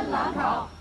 真难考。